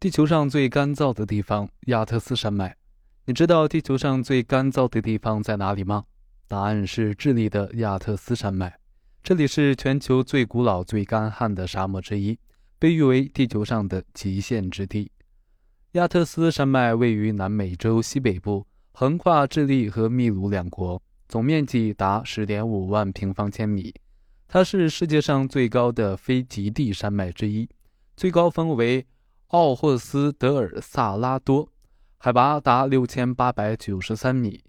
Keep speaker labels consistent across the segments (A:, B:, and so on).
A: 地球上最干燥的地方——亚特斯山脉。你知道地球上最干燥的地方在哪里吗？答案是智利的亚特斯山脉。这里是全球最古老、最干旱的沙漠之一，被誉为地球上的极限之地。亚特斯山脉位于南美洲西北部，横跨智利和秘鲁两国，总面积达十点五万平方千米。它是世界上最高的非极地山脉之一，最高峰为。奥霍斯德尔萨拉多，海拔达六千八百九十三米。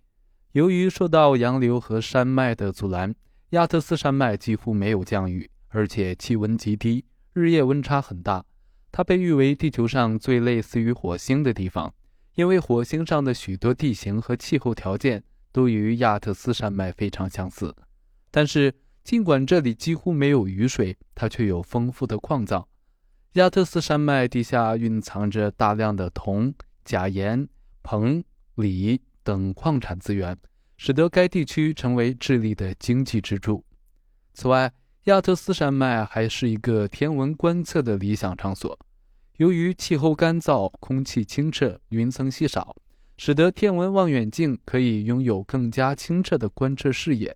A: 由于受到洋流和山脉的阻拦，亚特斯山脉几乎没有降雨，而且气温极低，日夜温差很大。它被誉为地球上最类似于火星的地方，因为火星上的许多地形和气候条件都与亚特斯山脉非常相似。但是，尽管这里几乎没有雨水，它却有丰富的矿藏。亚特斯山脉地下蕴藏着大量的铜、钾盐、硼、锂等矿产资源，使得该地区成为智利的经济支柱。此外，亚特斯山脉还是一个天文观测的理想场所。由于气候干燥、空气清澈、云层稀少，使得天文望远镜可以拥有更加清澈的观测视野，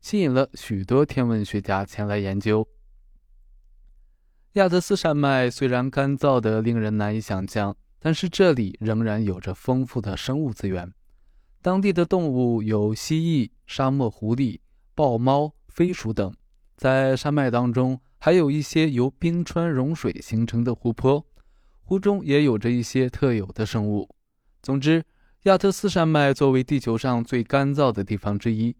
A: 吸引了许多天文学家前来研究。亚特斯山脉虽然干燥得令人难以想象，但是这里仍然有着丰富的生物资源。当地的动物有蜥蜴、沙漠狐狸、豹猫、飞鼠等。在山脉当中，还有一些由冰川融水形成的湖泊，湖中也有着一些特有的生物。总之，亚特斯山脉作为地球上最干燥的地方之一，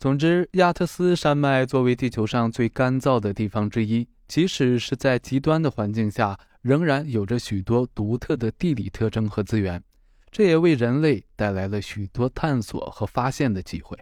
A: 总之，亚特斯山脉作为地球上最干燥的地方之一。即使是在极端的环境下，仍然有着许多独特的地理特征和资源，这也为人类带来了许多探索和发现的机会。